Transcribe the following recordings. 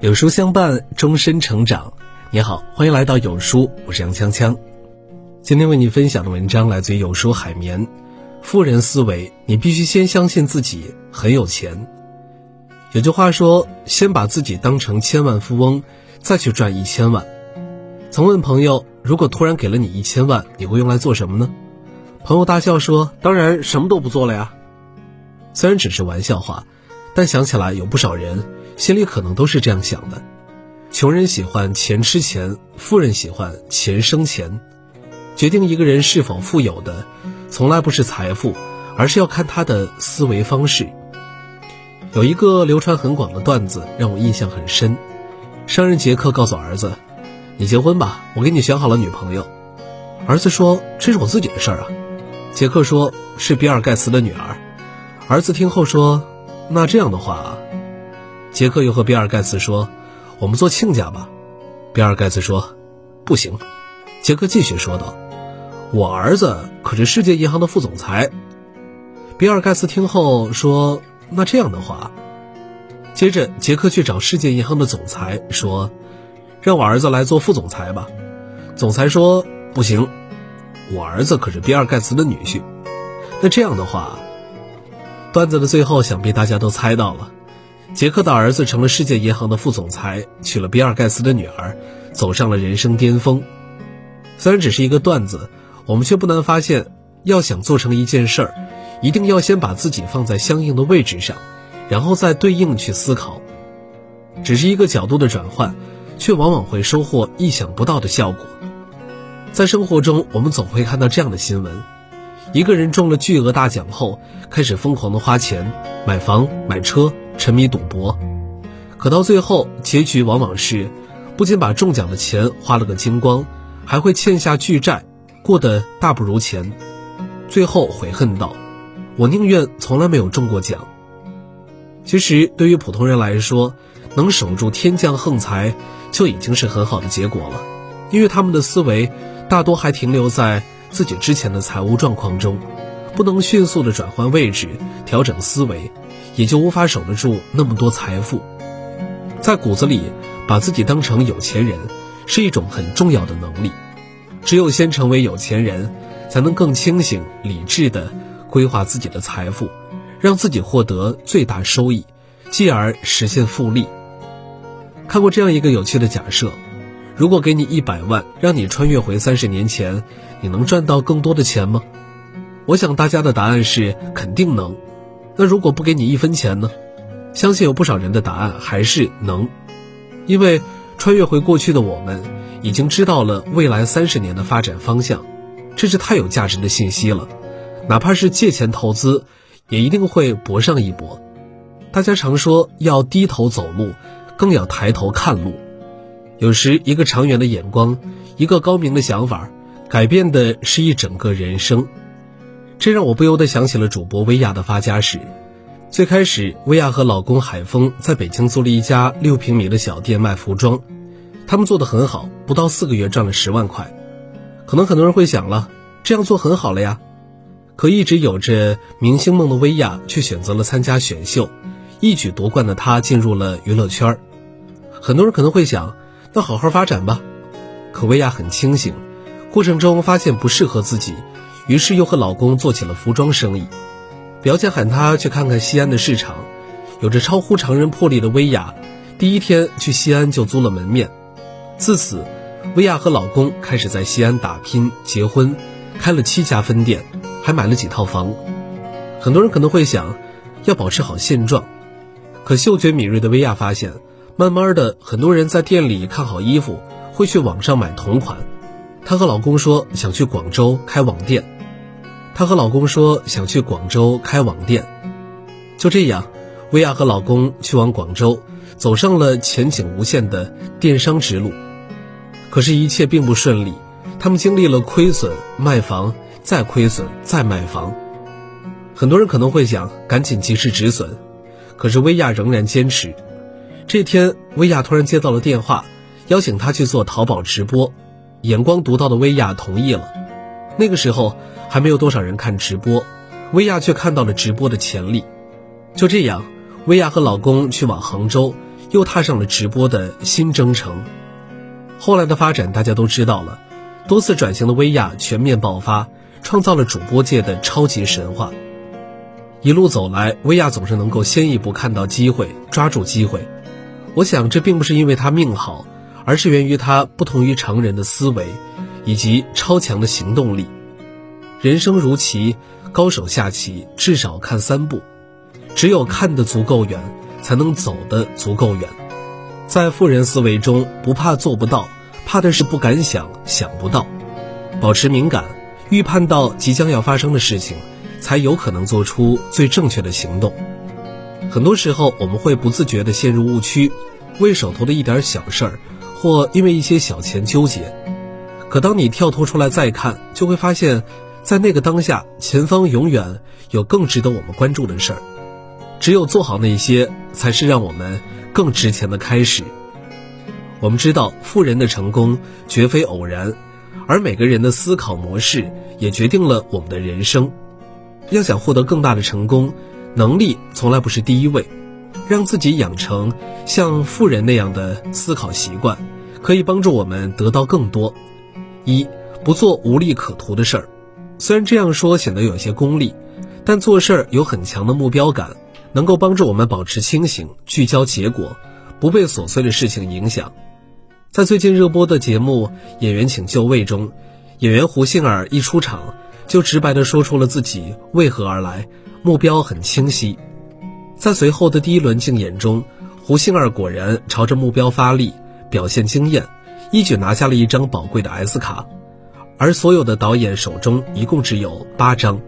有书相伴，终身成长。你好，欢迎来到有书，我是杨锵锵。今天为你分享的文章来自于有书海绵。富人思维，你必须先相信自己很有钱。有句话说：“先把自己当成千万富翁，再去赚一千万。”曾问朋友：“如果突然给了你一千万，你会用来做什么呢？”朋友大笑说：“当然什么都不做了呀。”虽然只是玩笑话，但想起来有不少人心里可能都是这样想的：穷人喜欢钱吃钱，富人喜欢钱生钱。决定一个人是否富有的，从来不是财富，而是要看他的思维方式。有一个流传很广的段子让我印象很深：商人杰克告诉儿子：“你结婚吧，我给你选好了女朋友。”儿子说：“这是我自己的事儿啊。”杰克说：“是比尔盖茨的女儿。”儿子听后说：“那这样的话，杰克又和比尔盖茨说，我们做亲家吧。”比尔盖茨说：“不行。”杰克继续说道：“我儿子可是世界银行的副总裁。”比尔盖茨听后说：“那这样的话。”接着，杰克去找世界银行的总裁说：“让我儿子来做副总裁吧。”总裁说：“不行，我儿子可是比尔盖茨的女婿。”那这样的话。段子的最后，想必大家都猜到了，杰克的儿子成了世界银行的副总裁，娶了比尔盖茨的女儿，走上了人生巅峰。虽然只是一个段子，我们却不难发现，要想做成一件事儿，一定要先把自己放在相应的位置上，然后再对应去思考。只是一个角度的转换，却往往会收获意想不到的效果。在生活中，我们总会看到这样的新闻。一个人中了巨额大奖后，开始疯狂的花钱买房买车，沉迷赌博，可到最后结局往往是，不仅把中奖的钱花了个精光，还会欠下巨债，过得大不如前，最后悔恨道：“我宁愿从来没有中过奖。”其实对于普通人来说，能守住天降横财就已经是很好的结果了，因为他们的思维大多还停留在。自己之前的财务状况中，不能迅速的转换位置、调整思维，也就无法守得住那么多财富。在骨子里，把自己当成有钱人，是一种很重要的能力。只有先成为有钱人，才能更清醒、理智的规划自己的财富，让自己获得最大收益，继而实现复利。看过这样一个有趣的假设。如果给你一百万，让你穿越回三十年前，你能赚到更多的钱吗？我想大家的答案是肯定能。那如果不给你一分钱呢？相信有不少人的答案还是能，因为穿越回过去的我们，已经知道了未来三十年的发展方向，这是太有价值的信息了。哪怕是借钱投资，也一定会搏上一搏。大家常说要低头走路，更要抬头看路。有时，一个长远的眼光，一个高明的想法，改变的是一整个人生。这让我不由得想起了主播薇娅的发家史。最开始，薇娅和老公海峰在北京租了一家六平米的小店卖服装，他们做的很好，不到四个月赚了十万块。可能很多人会想了，这样做很好了呀。可一直有着明星梦的薇娅，却选择了参加选秀，一举夺冠的她进入了娱乐圈。很多人可能会想。那好好发展吧。可薇娅很清醒，过程中发现不适合自己，于是又和老公做起了服装生意。表姐喊她去看看西安的市场，有着超乎常人魄力的薇娅，第一天去西安就租了门面。自此，薇娅和老公开始在西安打拼、结婚，开了七家分店，还买了几套房。很多人可能会想，要保持好现状，可嗅觉敏锐的薇娅发现。慢慢的，很多人在店里看好衣服，会去网上买同款。她和老公说想去广州开网店。她和老公说想去广州开网店。就这样，薇娅和老公去往广州，走上了前景无限的电商之路。可是，一切并不顺利。他们经历了亏损、卖房、再亏损、再卖房。很多人可能会想赶紧及时止损，可是薇娅仍然坚持。这天，薇娅突然接到了电话，邀请她去做淘宝直播。眼光独到的薇娅同意了。那个时候还没有多少人看直播，薇娅却看到了直播的潜力。就这样，薇娅和老公去往杭州，又踏上了直播的新征程。后来的发展大家都知道了，多次转型的薇娅全面爆发，创造了主播界的超级神话。一路走来，薇娅总是能够先一步看到机会，抓住机会。我想，这并不是因为他命好，而是源于他不同于常人的思维，以及超强的行动力。人生如棋，高手下棋至少看三步，只有看得足够远，才能走得足够远。在富人思维中，不怕做不到，怕的是不敢想，想不到。保持敏感，预判到即将要发生的事情。才有可能做出最正确的行动。很多时候，我们会不自觉地陷入误区，为手头的一点小事儿，或因为一些小钱纠结。可当你跳脱出来再看，就会发现，在那个当下，前方永远有更值得我们关注的事儿。只有做好那些，才是让我们更值钱的开始。我们知道，富人的成功绝非偶然，而每个人的思考模式也决定了我们的人生。要想获得更大的成功，能力从来不是第一位。让自己养成像富人那样的思考习惯，可以帮助我们得到更多。一，不做无利可图的事儿。虽然这样说显得有些功利，但做事儿有很强的目标感，能够帮助我们保持清醒、聚焦结果，不被琐碎的事情影响。在最近热播的节目《演员请就位》中，演员胡杏儿一出场。就直白地说出了自己为何而来，目标很清晰。在随后的第一轮竞演中，胡杏儿果然朝着目标发力，表现惊艳，一举拿下了一张宝贵的 S 卡。而所有的导演手中一共只有八张。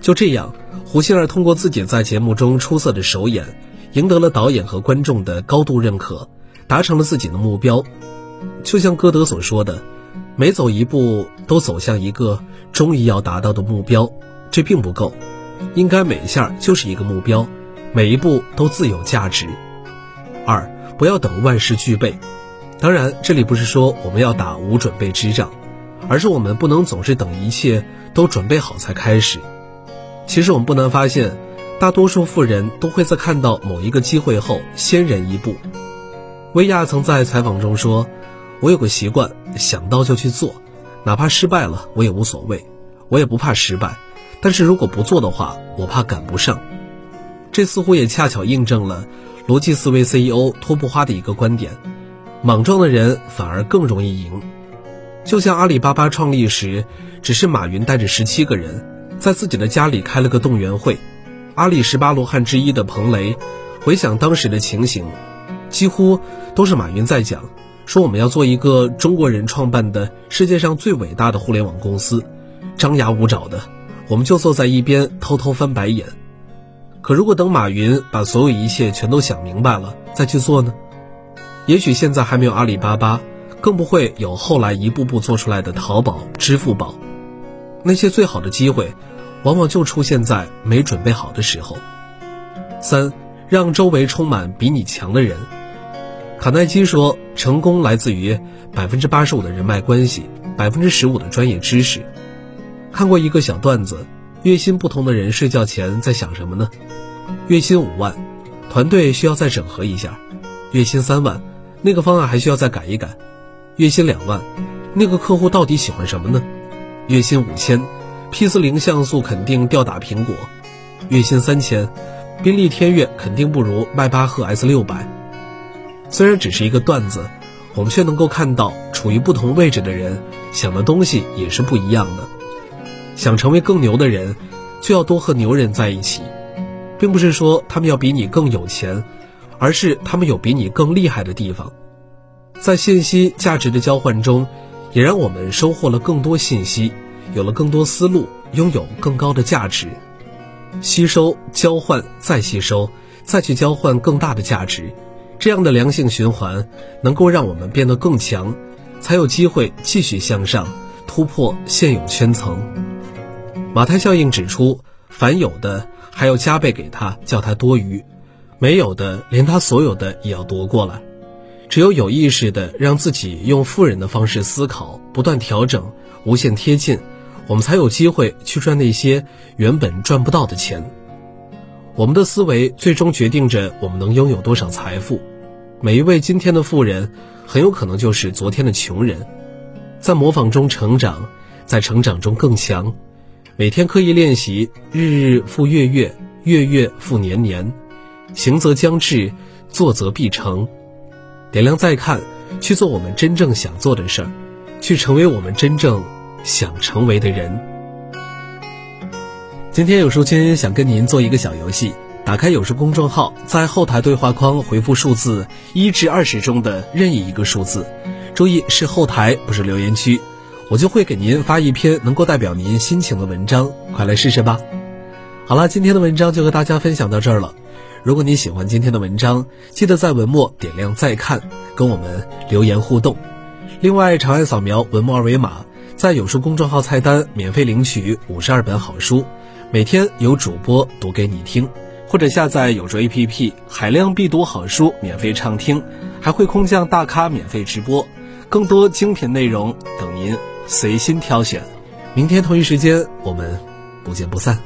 就这样，胡杏儿通过自己在节目中出色的首演，赢得了导演和观众的高度认可，达成了自己的目标。就像歌德所说的。每走一步都走向一个终于要达到的目标，这并不够，应该每一下就是一个目标，每一步都自有价值。二，不要等万事俱备。当然，这里不是说我们要打无准备之仗，而是我们不能总是等一切都准备好才开始。其实我们不难发现，大多数富人都会在看到某一个机会后先人一步。薇娅曾在采访中说。我有个习惯，想到就去做，哪怕失败了我也无所谓，我也不怕失败。但是如果不做的话，我怕赶不上。这似乎也恰巧印证了逻辑思维 CEO 托布花的一个观点：莽撞的人反而更容易赢。就像阿里巴巴创立时，只是马云带着十七个人在自己的家里开了个动员会，阿里十八罗汉之一的彭雷回想当时的情形，几乎都是马云在讲。说我们要做一个中国人创办的世界上最伟大的互联网公司，张牙舞爪的，我们就坐在一边偷偷翻白眼。可如果等马云把所有一切全都想明白了再去做呢？也许现在还没有阿里巴巴，更不会有后来一步步做出来的淘宝、支付宝。那些最好的机会，往往就出现在没准备好的时候。三，让周围充满比你强的人。卡耐基说：“成功来自于百分之八十五的人脉关系，百分之十五的专业知识。”看过一个小段子：月薪不同的人睡觉前在想什么呢？月薪五万，团队需要再整合一下；月薪三万，那个方案还需要再改一改；月薪两万，那个客户到底喜欢什么呢？月薪五千，P 四零像素肯定吊打苹果；月薪三千，宾利天越肯定不如迈巴赫 S 六百。虽然只是一个段子，我们却能够看到，处于不同位置的人想的东西也是不一样的。想成为更牛的人，就要多和牛人在一起，并不是说他们要比你更有钱，而是他们有比你更厉害的地方。在信息价值的交换中，也让我们收获了更多信息，有了更多思路，拥有更高的价值。吸收、交换、再吸收，再去交换更大的价值。这样的良性循环，能够让我们变得更强，才有机会继续向上，突破现有圈层。马太效应指出，凡有的还要加倍给他，叫他多余；没有的，连他所有的也要夺过来。只有有意识的让自己用富人的方式思考，不断调整，无限贴近，我们才有机会去赚那些原本赚不到的钱。我们的思维最终决定着我们能拥有多少财富，每一位今天的富人，很有可能就是昨天的穷人。在模仿中成长，在成长中更强。每天刻意练习，日日复月月，月月复年年。行则将至，做则必成。点亮再看，去做我们真正想做的事儿，去成为我们真正想成为的人。今天有书君想跟您做一个小游戏，打开有书公众号，在后台对话框回复数字一至二十中的任意一个数字，注意是后台，不是留言区，我就会给您发一篇能够代表您心情的文章，快来试试吧。好了，今天的文章就和大家分享到这儿了。如果你喜欢今天的文章，记得在文末点亮再看，跟我们留言互动。另外，长按扫描文末二维码，在有书公众号菜单免费领取五十二本好书，每天有主播读给你听，或者下载有书 APP，海量必读好书免费畅听，还会空降大咖免费直播，更多精品内容等您随心挑选。明天同一时间，我们不见不散。